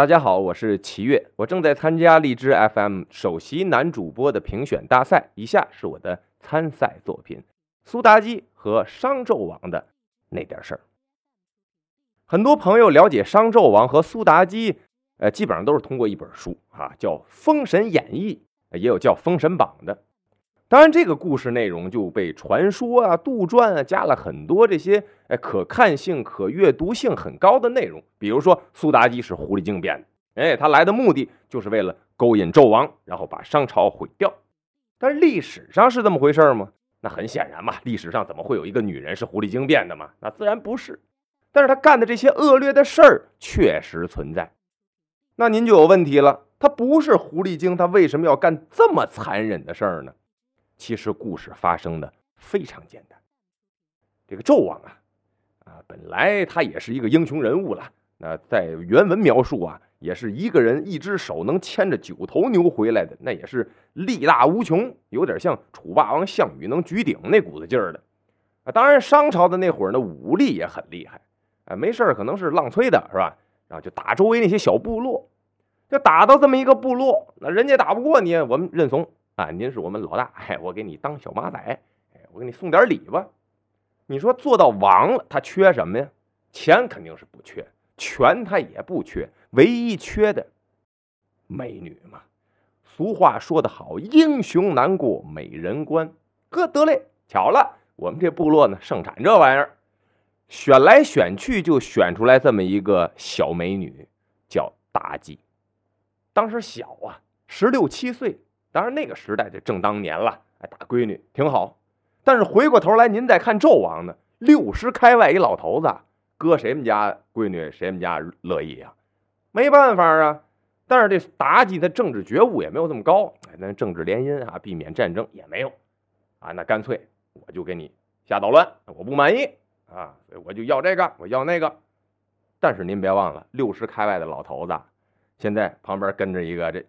大家好，我是齐越，我正在参加荔枝 FM 首席男主播的评选大赛。以下是我的参赛作品：苏妲己和商纣王的那点事儿。很多朋友了解商纣王和苏妲己，呃，基本上都是通过一本书啊，叫《封神演义》，也有叫《封神榜》的。当然，这个故事内容就被传说啊、杜撰啊加了很多这些哎可看性、可阅读性很高的内容。比如说，苏妲己是狐狸精变的，哎，她来的目的就是为了勾引纣王，然后把商朝毁掉。但是历史上是这么回事吗？那很显然嘛，历史上怎么会有一个女人是狐狸精变的嘛？那自然不是。但是她干的这些恶劣的事儿确实存在。那您就有问题了，她不是狐狸精，她为什么要干这么残忍的事儿呢？其实故事发生的非常简单，这个纣王啊，啊，本来他也是一个英雄人物了。那在原文描述啊，也是一个人一只手能牵着九头牛回来的，那也是力大无穷，有点像楚霸王项羽能举鼎那股子劲儿的。啊，当然商朝的那会儿呢，武力也很厉害，啊，没事可能是浪吹的，是吧？然后就打周围那些小部落，就打到这么一个部落，那人家打不过你，我们认怂。啊，您是我们老大，哎，我给你当小马仔，哎，我给你送点礼吧。你说做到王了，他缺什么呀？钱肯定是不缺，权他也不缺，唯一缺的美女嘛。俗话说得好，英雄难过美人关。哥得嘞，巧了，我们这部落呢盛产这玩意儿，选来选去就选出来这么一个小美女，叫妲己。当时小啊，十六七岁。当然，那个时代就正当年了，哎，大闺女挺好。但是回过头来，您再看纣王呢，六十开外一老头子，搁谁们家闺女谁们家乐意啊？没办法啊。但是这妲己的政治觉悟也没有这么高，哎，那政治联姻啊，避免战争也没有啊。那干脆我就给你瞎捣乱，我不满意啊，我就要这个，我要那个。但是您别忘了，六十开外的老头子，现在旁边跟着一个这。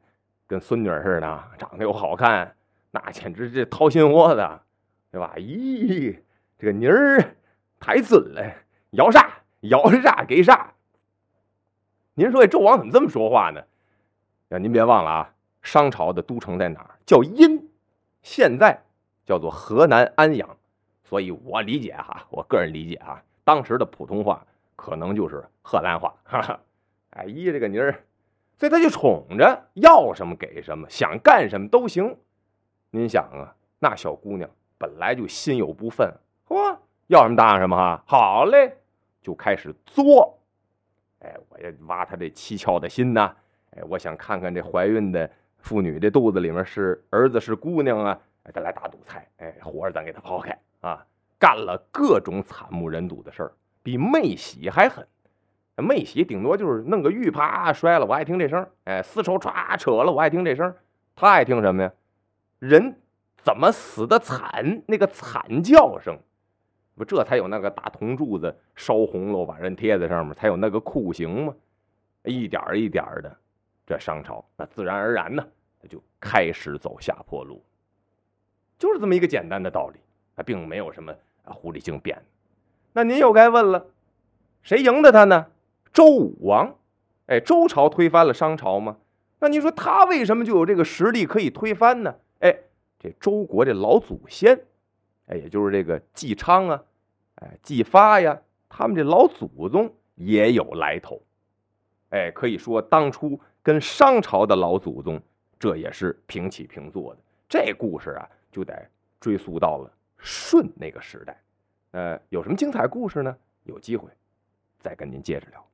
跟孙女似的，长得又好看，那简直这掏心窝子，对吧？咦，这个妮儿太准了，要啥要啥给啥。您说这纣王怎么这么说话呢？呀，您别忘了啊，商朝的都城在哪儿？叫殷，现在叫做河南安阳。所以我理解哈，我个人理解啊，当时的普通话可能就是河南话。哈哈，哎咦，这个妮儿。所以他就宠着，要什么给什么，想干什么都行。您想啊，那小姑娘本来就心有不忿，嚯，要什么答应什么哈。好嘞，就开始作。哎，我要挖她这七窍的心呐。哎，我想看看这怀孕的妇女这肚子里面是儿子是姑娘啊。哎，咱来打赌猜，哎，活着咱给她抛开啊。干了各种惨不忍睹的事儿，比妹喜还狠。没洗，顶多就是弄个玉，啪摔了，我爱听这声哎，丝绸歘扯了，我爱听这声他爱听什么呀？人怎么死的惨？那个惨叫声，不这才有那个大铜柱子烧红了，把人贴在上面，才有那个酷刑嘛？一点一点的，这商朝那自然而然呢，就开始走下坡路。就是这么一个简单的道理，他并没有什么狐狸精变。那您又该问了，谁赢的他呢？周武王，哎，周朝推翻了商朝吗？那你说他为什么就有这个实力可以推翻呢？哎，这周国这老祖先，哎，也就是这个姬昌啊，哎，姬发呀，他们这老祖宗也有来头，哎，可以说当初跟商朝的老祖宗这也是平起平坐的。这故事啊，就得追溯到了舜那个时代。呃，有什么精彩故事呢？有机会再跟您接着聊。